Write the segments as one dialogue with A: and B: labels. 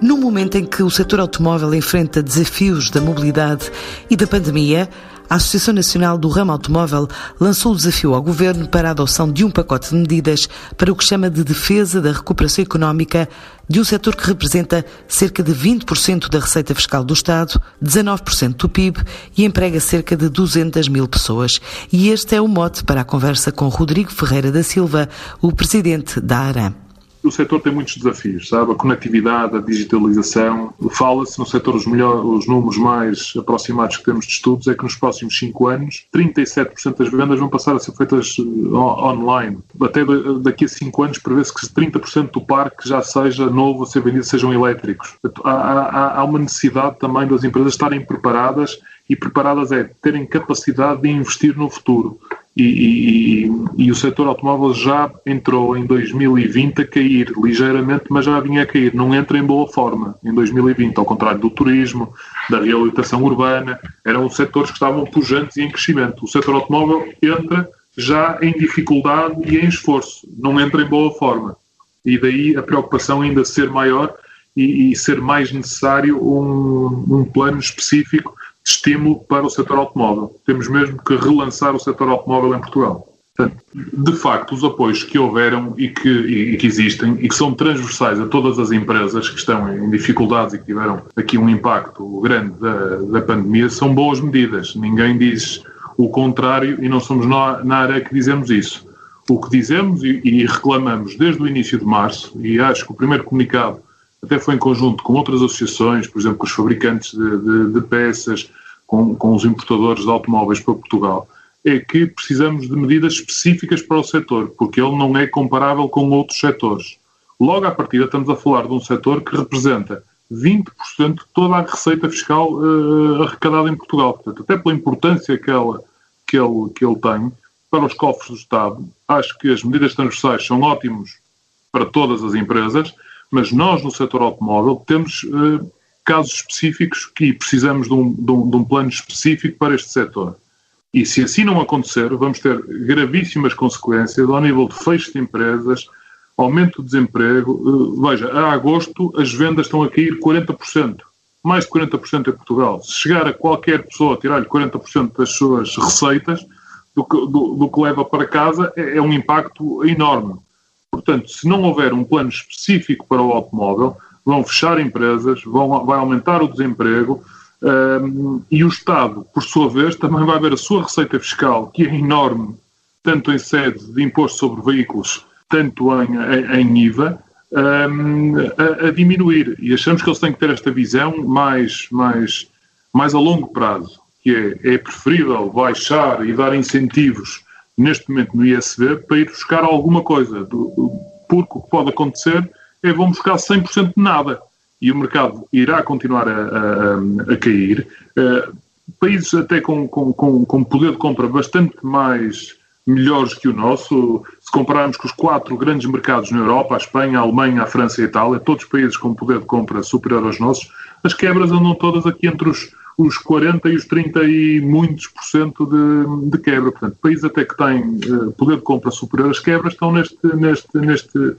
A: No momento em que o setor automóvel enfrenta desafios da mobilidade e da pandemia, a Associação Nacional do Ramo Automóvel lançou o desafio ao Governo para a adoção de um pacote de medidas para o que chama de defesa da recuperação económica de um setor que representa cerca de 20% da receita fiscal do Estado, 19% do PIB e emprega cerca de 200 mil pessoas. E este é o mote para a conversa com Rodrigo Ferreira da Silva, o presidente da ARAM
B: o setor tem muitos desafios, sabe? A conectividade, a digitalização. Fala-se no setor, os, melhor, os números mais aproximados que temos de estudos é que nos próximos 5 anos, 37% das vendas vão passar a ser feitas online. Até daqui a 5 anos prevê-se que 30% do parque já seja novo a ser vendido sejam elétricos. Há, há, há uma necessidade também das empresas estarem preparadas e preparadas é terem capacidade de investir no futuro. E, e, e, o setor automóvel já entrou em 2020 a cair ligeiramente, mas já vinha a cair. Não entra em boa forma em 2020, ao contrário do turismo, da reabilitação urbana. Eram setores que estavam pujantes e em crescimento. O setor automóvel entra já em dificuldade e em esforço, não entra em boa forma. E daí a preocupação ainda ser maior e, e ser mais necessário um, um plano específico estímulo para o setor automóvel. Temos mesmo que relançar o setor automóvel em Portugal. De facto, os apoios que houveram e que, e que, existem e que são transversais a todas as empresas que estão em dificuldades e que tiveram aqui um impacto grande da, da pandemia são boas medidas. Ninguém diz o contrário e não somos nós, na área que dizemos isso. O que dizemos e, e reclamamos desde o início de março, e acho que o primeiro comunicado até foi em conjunto com outras associações, por exemplo, com os fabricantes de, de, de peças, com, com os importadores de automóveis para Portugal, é que precisamos de medidas específicas para o setor, porque ele não é comparável com outros setores. Logo à partida, estamos a falar de um setor que representa 20% de toda a receita fiscal uh, arrecadada em Portugal. Portanto, até pela importância que, ela, que, ele, que ele tem para os cofres do Estado, acho que as medidas transversais são ótimas para todas as empresas mas nós, no setor automóvel, temos uh, casos específicos que precisamos de um, de, um, de um, plano específico para este setor. E se assim não acontecer, vamos ter gravíssimas consequências ao nível de fecho de empresas, aumento do desemprego. Uh, veja, a agosto as vendas estão a cair 40%. Mais de 40% em Portugal. Se chegar a qualquer pessoa a tirar-lhe 40% das suas receitas, do que, do, do que leva para casa, é, é um impacto enorme. Portanto, se não houver um plano específico para o automóvel, vão fechar empresas, vão, vai aumentar o desemprego um, e o Estado, por sua vez, também vai ver a sua receita fiscal, que é enorme, tanto em sede de imposto sobre veículos, tanto em, em, em IVA, um, a, a, diminuir. E achamos que eles têm que ter esta visão mais, mais, mais a longo prazo, que é, é preferível baixar e dar incentivos neste momento no ISB para ir buscar alguma coisa, porque o que pode acontecer é vão buscar 100% de nada e o mercado irá continuar a, a, a cair. Uh, países até com, com, com, com, poder de compra bastante mais melhores que o nosso, se compararmos com os quatro grandes mercados na Europa, a Espanha, a Alemanha, a França e a Itália, todos países com poder de compra superior aos nossos, as quebras andam todas aqui entre os os 40 e os 30 e muitos por cento de, de quebra. Portanto, países até que têm uh, poder de compra superior às quebras estão neste, neste, neste,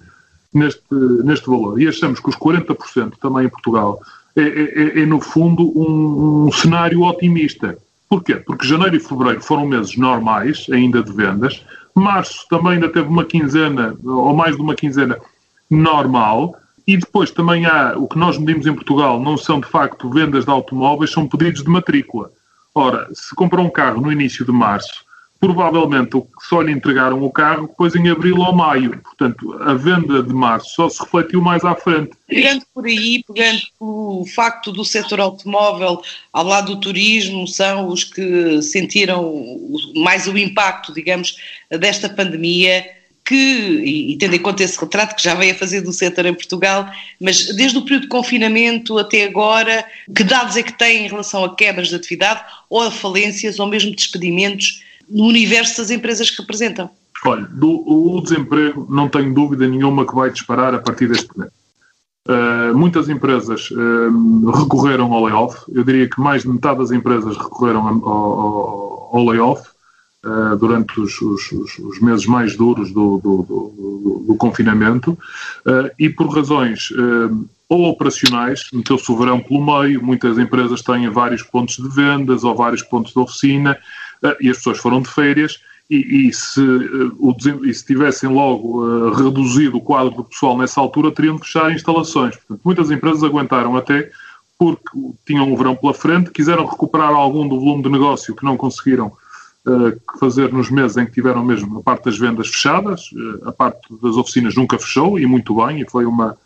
B: neste, neste valor. E achamos que os 40% também em Portugal é, é, é, é no fundo um, um, cenário otimista. Porquê? Porque janeiro e fevereiro foram meses normais, ainda de vendas. Março também ainda teve uma quinzena, ou mais de uma quinzena, normal. E depois também há, o que nós medimos em Portugal não são de facto vendas de automóveis, são pedidos de matrícula. Ora, se comprou um carro no início de março, provavelmente só lhe entregaram o carro depois em abril ou maio. Portanto, a venda de março só se refletiu mais à frente.
C: Pegando por aí, pegando pelo facto do setor automóvel, ao lado do turismo, são os que sentiram mais o impacto, digamos, desta pandemia que, e, tendo em conta esse retrato que já veio a fazer do setor em Portugal, mas desde o período de confinamento até agora, que dados é que tem em relação a quebras de atividade ou a falências ou mesmo despedimentos no universo das empresas que representam?
B: Olha, do, o desemprego não tenho dúvida nenhuma que vai disparar a partir deste momento. Uh, muitas empresas uh, recorreram ao layoff, eu diria que mais de metade das empresas recorreram ao, ao, ao layoff, uh, durante os, os, os, meses mais duros do, do, do, do confinamento e por razões ou operacionais, meteu-se o verão pelo meio, muitas empresas têm vários pontos de vendas ou vários pontos de oficina e as pessoas foram de férias e, e, se, uh, e, se, tivessem logo uh, reduzido o quadro do pessoal nessa altura, teriam de fechar instalações. Portanto, muitas empresas aguentaram até porque tinham o verão pela frente, quiseram recuperar algum do volume de negócio que não conseguiram uh, fazer nos meses em que tiveram mesmo a parte das vendas fechadas, a parte das oficinas nunca fechou, e muito bem, e foi, uma,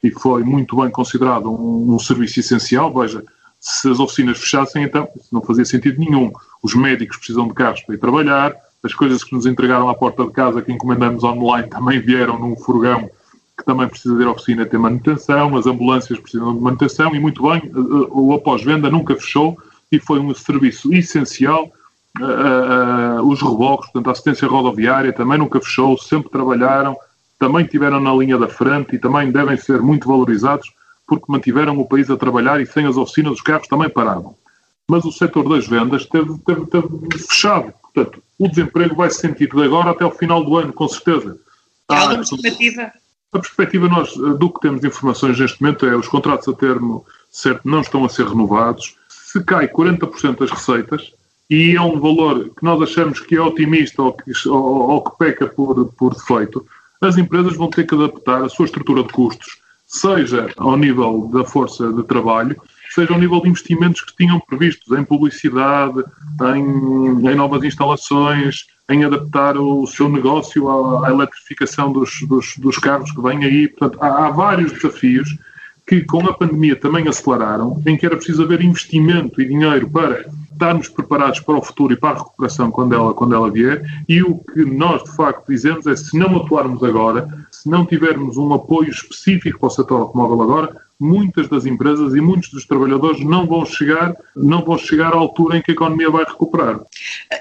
B: e foi muito bem considerado um, um serviço essencial. Veja, se as oficinas fechassem, então não fazia sentido nenhum. Os médicos precisam de carros para ir trabalhar, as coisas que nos entregaram à porta de casa, que encomendamos online, também vieram num furgão que também precisa de ir à oficina ter manutenção, as ambulâncias precisam de manutenção e, muito bem, o após-venda nunca fechou e foi um serviço essencial. Uh, os reboques, portanto, a assistência rodoviária também nunca fechou, sempre trabalharam, também tiveram na linha da frente e também devem ser muito valorizados porque mantiveram o país a trabalhar e sem as oficinas os carros também paravam. Mas o setor das vendas teve, teve, teve fechado. Portanto, o desemprego vai se sentir de agora até o final do ano, com certeza.
C: Há alguma perspectiva?
B: A perspectiva, nós, do que temos informações neste momento, é os contratos a termo certo não estão a ser renovados. Se cai 40% das receitas, e é um valor que nós achamos que é otimista ou que, ou, ou que peca por, por defeito, as empresas vão ter que adaptar a sua estrutura de custos, seja ao nível da força de trabalho, seja ao nível de investimentos que tinham previstos em publicidade, em, em novas instalações, em adaptar o seu negócio à, à eletrificação dos, dos, dos, carros que vêm aí. Portanto, há, há vários desafios que com a pandemia também aceleraram, em que era preciso haver investimento e dinheiro para estarmos preparados para o futuro e para a recuperação quando ela, quando ela vier. E o que nós, de facto, dizemos é se não atuarmos agora, se não tivermos um apoio específico para o setor automóvel agora, muitas das empresas e muitos dos trabalhadores não vão chegar, não vão chegar à altura em que a economia vai recuperar.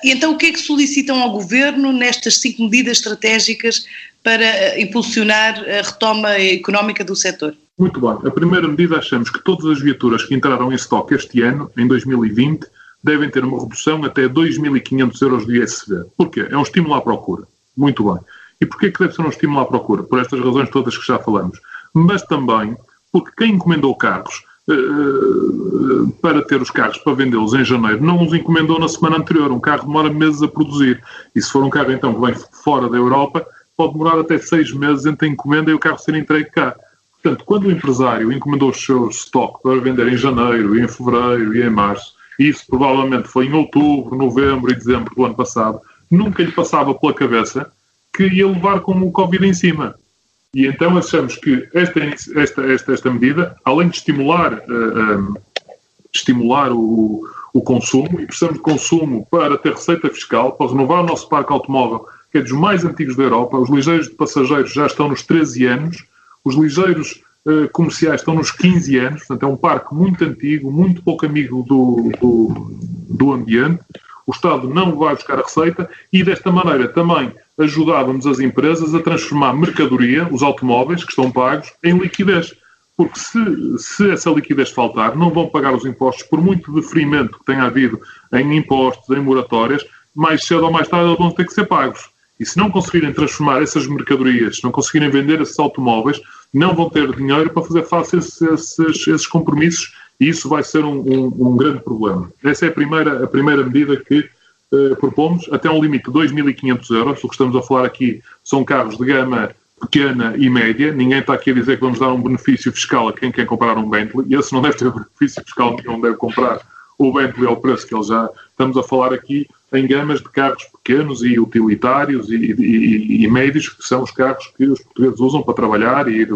C: E então o que é que solicitam ao governo nestas cinco medidas estratégicas para eh, impulsionar a retoma económica do setor?
B: Muito bem. A primeira medida achamos que todas as viaturas que entraram em estoque este ano, em 2020, devem ter uma redução até 2.500 euros de ISV. Porquê? É um estímulo à procura. Muito bem. E porquê que deve ser um estímulo à procura? Por estas razões todas que já falamos. Mas também porque quem encomendou carros uh, para ter os carros para vendê-los em janeiro não os encomendou na semana anterior. Um carro demora meses a produzir. E se for um carro então que vem fora da Europa, pode demorar até seis meses entre a encomenda e o carro ser entregue cá. Portanto, quando o empresário encomendou os seus estoques para vender em janeiro, e em fevereiro e em março, e isso provavelmente foi em outubro, novembro e dezembro do ano passado, nunca lhe passava pela cabeça que ia levar com o Covid em cima. E então achamos que esta, esta, esta, esta medida, além de estimular, uh, eh, um, eh, estimular o, o consumo, e precisamos de consumo para ter receita fiscal, para renovar o nosso parque automóvel, que é dos mais antigos da Europa, os ligeiros de passageiros já estão nos 13 anos, os ligeiros uh, comerciais estão nos 15 anos, portanto é um parque muito antigo, muito pouco amigo do, do, do ambiente, o Estado não vai buscar a receita e desta maneira também ajudávamos as empresas a transformar mercadoria, os automóveis que estão pagos, em liquidez. Porque se, se essa liquidez faltar, não vão pagar os impostos, por muito deferimento que tenha havido em impostos, em moratórias, mais cedo ou mais tarde eles vão ter que ser pagos. E se não conseguirem transformar essas mercadorias, se não conseguirem vender esses automóveis, não vão ter dinheiro para fazer face a esses, esses, esses compromissos e isso vai ser um, um, um, grande problema. Essa é a primeira, a primeira medida que uh, propomos, até um limite de 2.500 euros. O que estamos a falar aqui são carros de gama pequena e média. Ninguém está aqui a dizer que vamos dar um benefício fiscal a quem quer comprar um Bentley. Esse não deve ter benefício fiscal nenhum, deve comprar o Bentley ao preço que ele já. Estamos a falar aqui em gamas de carros pequenos e utilitários e, e, e, médios, que são os carros que os portugueses usam para trabalhar e ir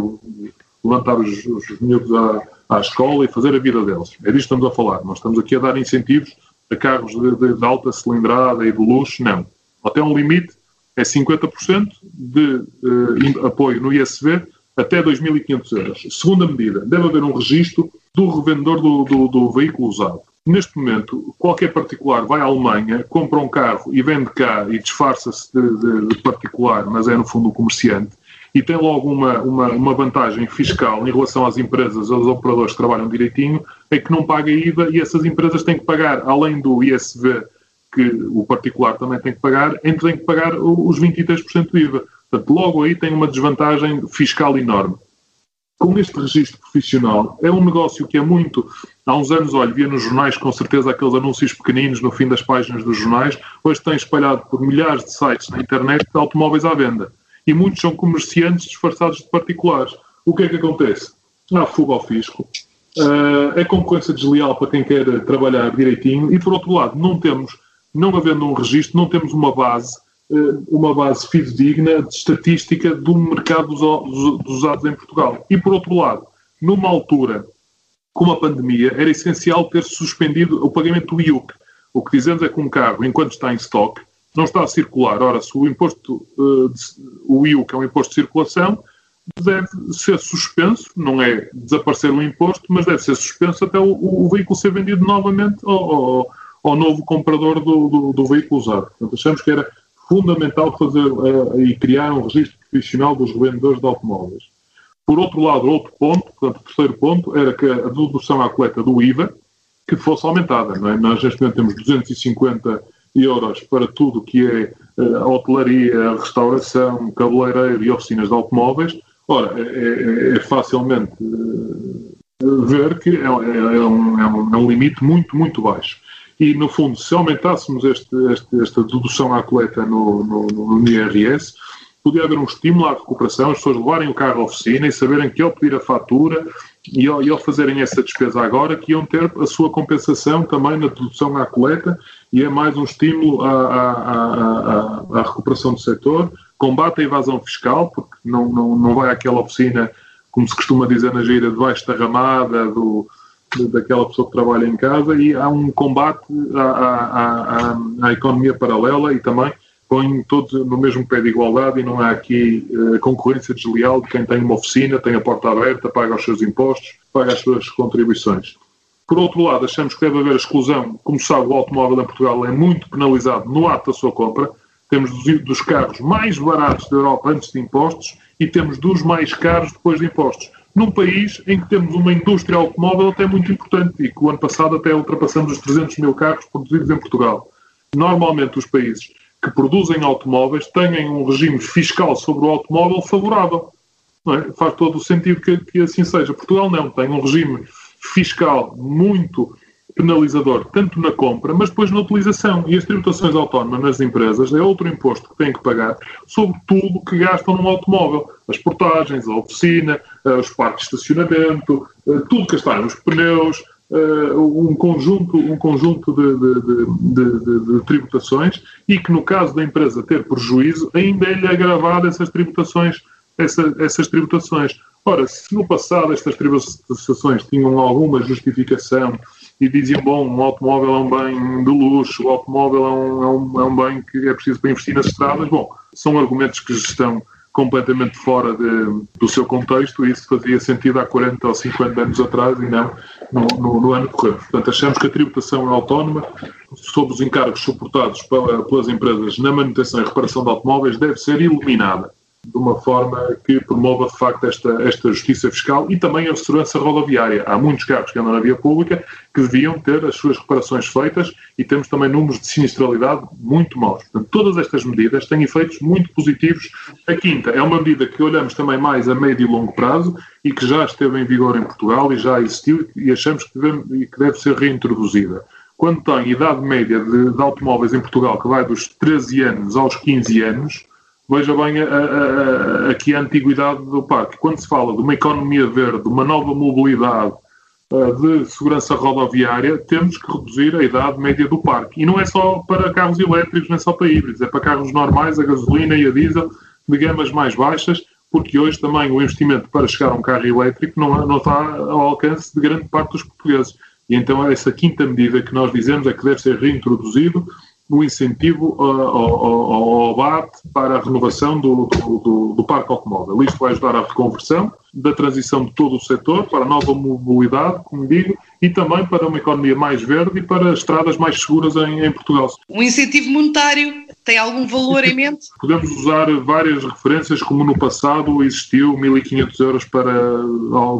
B: levantar os, os miúdos à, à escola e fazer a vida deles. É disto que estamos a falar. Nós estamos aqui a dar incentivos a carros de, de, de alta cilindrada e de luxo, não. Até um limite é 50% de uh, apoio no ISV até 2.500 euros. Segunda medida, deve haver um registro do revendedor do, do, do, veículo usado. Neste momento, qualquer particular vai à Alemanha, compra um carro e vende cá e disfarça-se de, de, particular, mas é no fundo um comerciante e tem logo uma, uma, uma, vantagem fiscal em relação às empresas, aos operadores que trabalham direitinho, é que não paga IVA e essas empresas têm que pagar, além do ISV que o particular também tem que pagar, em que tem que pagar os 23% de IVA. Portanto, logo aí tem uma desvantagem fiscal enorme. Com este registro profissional, é um negócio que é muito. Há uns anos, olha, via nos jornais com certeza aqueles anúncios pequeninos no fim das páginas dos jornais. Hoje tem espalhado por milhares de sites na internet de automóveis à venda. E muitos são comerciantes disfarçados de particulares. O que é que acontece? Há fuga ao fisco, uh, é concorrência desleal para quem quer trabalhar direitinho e, por outro lado, não temos, não havendo um registro, não temos uma base, uh, uma base fidedigna de estatística do mercado dos, dos, usados em Portugal. E, por outro lado, numa altura como a pandemia, era essencial ter suspendido o pagamento do IUC. O que dizemos é que um carro, enquanto está em estoque, não está a circular. Ora, se o imposto, uh, o IUC é um imposto de circulação, deve ser suspenso, não é desaparecer o imposto, mas deve ser suspenso até o, o veículo ser vendido novamente ao, ao, ao novo comprador do, do, do, veículo usado. Portanto, achamos que era fundamental fazer uh, e criar um registro profissional dos revendedores de automóveis. Por outro lado, outro ponto, portanto, o terceiro ponto, era que a dedução à coleta do IVA que fosse aumentada. Não é? Nós, neste momento, temos 250 euros para tudo que é uh, hotelaria, restauração, cabeleireiro e oficinas de automóveis. Ora, é, é, é facilmente uh, ver que é, é, um, é, um, é, um, limite muito, muito baixo. E, no fundo, se aumentássemos este, este, esta dedução à coleta no, no, no IRS, podia haver um estímulo à recuperação, as pessoas levarem o carro à oficina e saberem que ao pedir a fatura e ao, e ao, fazerem essa despesa agora, que iam ter a sua compensação também na dedução à coleta e é mais um estímulo à, à, à, à recuperação do setor combate a evasão fiscal, porque não, não, não vai àquela oficina, como se costuma dizer na gira, debaixo da ramada do, daquela pessoa que trabalha em casa, e há um combate à, à, economia paralela e também põe todos no mesmo pé de igualdade e não há aqui uh, concorrência desleal de quem tem uma oficina, tem a porta aberta, paga os seus impostos, paga as suas contribuições. Por outro lado, achamos que deve haver exclusão. Como sabe, o automóvel em Portugal é muito penalizado no ato da sua compra. Temos dos carros mais baratos da Europa antes de impostos e temos dos mais caros depois de impostos. Num país em que temos uma indústria automóvel até muito importante e que o ano passado até ultrapassamos os 300 mil carros produzidos em Portugal. Normalmente os países que produzem automóveis têm um regime fiscal sobre o automóvel favorável. É? Faz todo o sentido que, que assim seja. Portugal não, tem um regime fiscal muito penalizador, tanto na compra, mas depois na utilização. E as tributações autónomas nas empresas é outro imposto que têm que pagar sobre tudo que gastam num automóvel. As portagens, a oficina, eh, os parques de estacionamento, eh, tudo que está, os pneus, eh, um conjunto, um conjunto de, de, de, de, tributações e que no caso da empresa ter prejuízo, ainda é-lhe agravado essas tributações, essa, essas tributações. Ora, se no passado estas tributações tinham alguma justificação e diziam, bom, um automóvel é um bem de luxo, o automóvel é um, é um, é um bem que é preciso para investir nas estradas, bom, são argumentos que estão completamente fora de, do seu contexto e isso fazia sentido há 40 ou 50 anos atrás e não no, no, no ano corrente. Portanto, achamos que a tributação autónoma sobre os encargos suportados pelas empresas na manutenção e reparação de automóveis deve ser eliminada de uma forma que promova, de facto, esta, esta justiça fiscal e também a segurança rodoviária. Há muitos carros que andam na via pública que deviam ter as suas reparações feitas e temos também números de sinistralidade muito maus. Portanto, todas estas medidas têm efeitos muito positivos. A quinta é uma medida que olhamos também mais a médio e longo prazo e que já esteve em vigor em Portugal e já existiu e achamos que deve, que deve ser reintroduzida. Quando tem idade média de, de automóveis em Portugal que vai dos 13 anos aos 15 anos, Veja bem a, a, a, aqui a antiguidade do parque. Quando se fala de uma economia verde, de uma nova mobilidade, uh, de segurança rodoviária, temos que reduzir a idade média do parque. E não é só para carros elétricos, não é só para híbridos, é para carros normais, a gasolina e a diesel, de gamas mais baixas, porque hoje também o investimento para chegar a um carro elétrico não, não está ao alcance de grande parte dos portugueses. E então essa quinta medida que nós dizemos é que deve ser reintroduzido o incentivo uh, ao, ao, abate para a renovação do, do, do, do, parque automóvel. Isto vai ajudar à reconversão da transição de todo o setor para a nova mobilidade, como digo, e também para uma economia mais verde e para estradas mais seguras em, em Portugal.
C: Um incentivo monetário tem algum valor em mente?
B: Podemos usar várias referências, como no passado existiu 1.500 euros para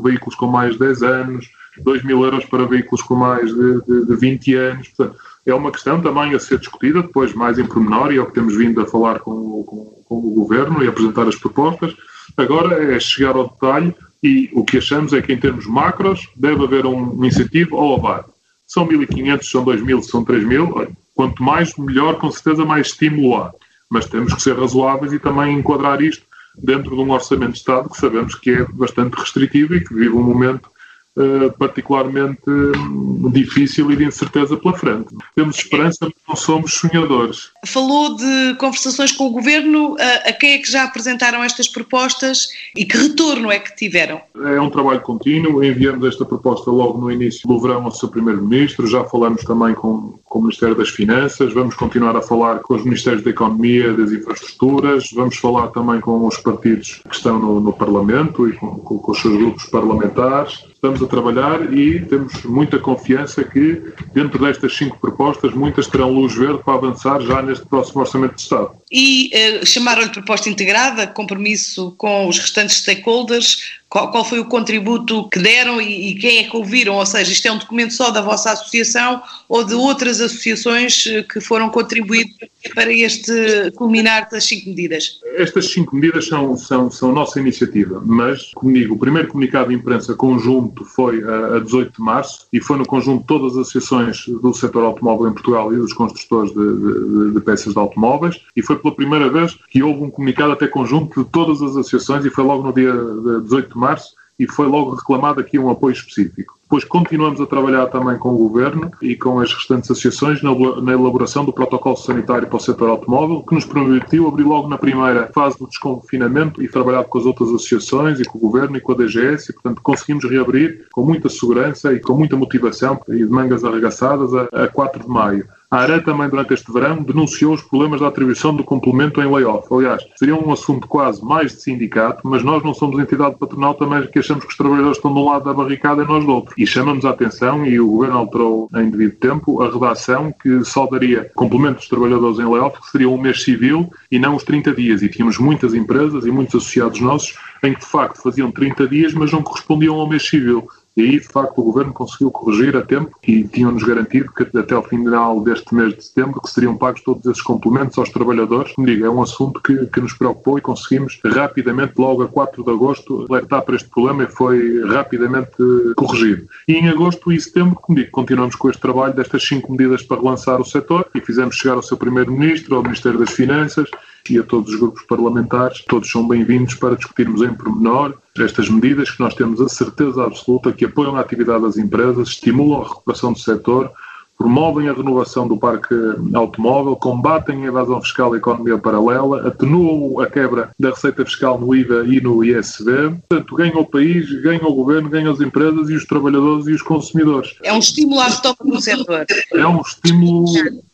B: veículos com mais de 10 anos, 2.000 euros para veículos com mais de, de, de 20 anos. Portanto, é uma questão também a ser discutida depois mais em pormenor e é o que temos vindo a falar com, com, com o Governo e apresentar as propostas. Agora é chegar ao detalhe e o que achamos é que em termos macros deve haver um incentivo ao abate. São 1.500, são 2.000, são 3.000. Quanto mais, melhor, com certeza mais estímulo há. Mas temos que ser razoáveis e também enquadrar isto dentro de um orçamento de Estado que sabemos que é bastante restritivo e que vive um momento uh, particularmente um, difícil e de incerteza pela frente. Temos esperança, mas não somos sonhadores.
C: Falou de conversações com o Governo. A, a quem é que já apresentaram estas propostas e que retorno é que tiveram?
B: É um trabalho contínuo. Enviamos esta proposta logo no início do verão ao seu Primeiro-Ministro. Já falamos também com, com o Ministério das Finanças. Vamos continuar a falar com os Ministérios da Economia, das Infraestruturas. Vamos falar também com os partidos que estão no, no Parlamento e com, com, com os seus grupos parlamentares estamos a trabalhar e temos muita confiança que, dentro destas cinco propostas, muitas terão luz verde para avançar já neste próximo Orçamento de Estado.
C: E uh, chamaram-lhe proposta integrada, compromisso com os restantes stakeholders, qual, qual, foi o contributo que deram e, e, quem é que ouviram? Ou seja, isto é um documento só da vossa associação ou de outras associações eh, que foram contribuir para este culminar das cinco medidas?
B: Estas cinco medidas são, são, são nossa iniciativa, mas, como digo, o primeiro comunicado de imprensa conjunto foi a, a 18 de março e foi no conjunto de todas as associações do setor automóvel em Portugal e dos construtores de, de, de peças de automóveis e foi pela primeira vez que houve um comunicado até conjunto de todas as associações e foi logo no dia 18 de março março e foi logo reclamado aqui um apoio específico. Depois continuamos a trabalhar também com o Governo e com as restantes associações na elaboração do protocolo sanitário para o setor automóvel, que nos permitiu abrir logo na primeira fase do desconfinamento e trabalhar com as outras associações e com o Governo e com a DGS e, portanto, conseguimos reabrir com muita segurança e com muita motivação e de mangas arregaçadas a, a 4 de maio. A ARA também, durante este verão, denunciou os problemas da atribuição do complemento em layoff. Aliás, seria um assunto quase mais de sindicato, mas nós não somos entidade patronal também que achamos que os trabalhadores estão de um lado da barricada e nós do outro. E chamamos a atenção, e o Governo alterou em devido tempo, a redação que só daria complemento dos trabalhadores em layoff, que seria um mês civil e não os 30 dias. E tínhamos muitas empresas e muitos associados nossos em que, de facto, faziam 30 dias, mas não correspondiam ao mês civil. E aí, de facto, o Governo conseguiu corrigir a tempo e tinham-nos garantido que até ao final deste mês de setembro que seriam pagos todos esses complementos aos trabalhadores. Como digo, é um assunto que, que nos preocupou e conseguimos rapidamente, logo a 4 de agosto, alertar para este problema e foi rapidamente corrigido. E em agosto e setembro, como digo, continuamos com este trabalho destas cinco medidas para relançar o setor e fizemos chegar ao seu Primeiro-Ministro, ao Ministério das Finanças e a todos os grupos parlamentares. Todos são bem-vindos para discutirmos em pormenor estas medidas que nós temos a certeza absoluta que apoiam a atividade das empresas, estimulam a recuperação do setor, promovem a renovação do parque automóvel, combatem a evasão fiscal e a economia paralela, atenuam a quebra da receita fiscal no IVA e no ISV. Portanto, ganha o país, ganha o governo, ganha as empresas e os trabalhadores e os consumidores.
C: É um estímulo à retoma do setor.
B: É um estímulo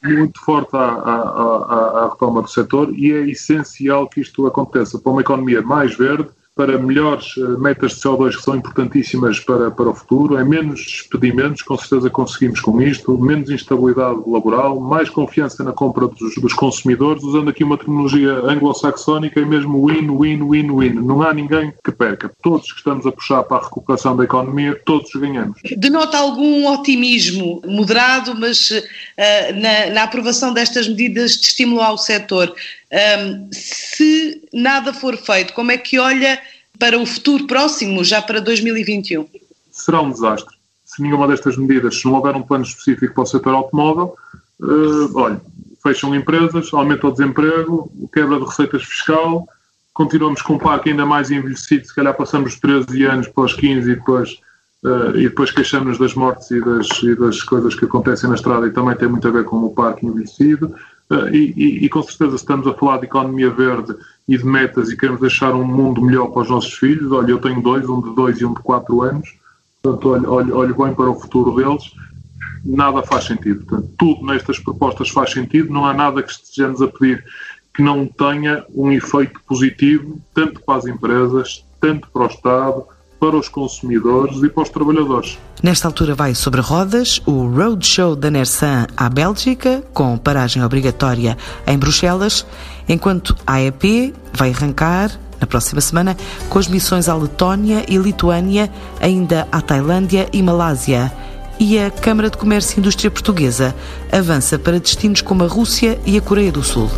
B: muito forte à, à, à, à retoma do setor e é essencial que isto aconteça para uma economia mais verde para melhores eh, metas de CO2 que são importantíssimas para, para o futuro, é menos despedimentos, com certeza conseguimos com isto, menos instabilidade laboral, mais confiança na compra dos, dos consumidores, usando aqui uma terminologia anglo-saxónica, é mesmo win, win, win, win. Não há ninguém que perca. Todos que estamos a puxar para a recuperação da economia, todos ganhamos.
C: Denota algum otimismo moderado, mas uh, na, na aprovação destas medidas de estímulo ao setor. Um, se nada for feito, como é que olha para o futuro próximo, já para 2021?
B: Será um desastre. Se nenhuma destas medidas, se não houver um plano específico para o setor automóvel, uh, olha, fecham empresas, aumenta o desemprego, quebra de receitas fiscal, continuamos com um parque ainda mais envelhecido, se calhar passamos 13 anos para os 15 e depois, uh, e depois queixamos-nos das mortes e das, e das coisas que acontecem na estrada e também tem muito a ver com o parque envelhecido. Uh, e, e, e, com certeza estamos a falar de economia verde e de metas e queremos deixar um mundo melhor para os nossos filhos. Olha, eu tenho dois, um de dois e um de quatro anos, portanto, olho, olho, olho bem para o futuro deles. Nada faz sentido. Portanto, tudo nestas propostas faz sentido, não há nada que estejamos a pedir que não tenha um efeito positivo, tanto para as empresas, tanto para o Estado, para os consumidores e para os trabalhadores.
A: Nesta altura vai sobre rodas o Roadshow da Nersan à Bélgica, com paragem obrigatória em Bruxelas, enquanto a EP vai arrancar na próxima semana com as missões à Letónia e Lituânia, ainda à Tailândia e Malásia e a Câmara de Comércio e Indústria Portuguesa avança para destinos como a Rússia e a Coreia do Sul.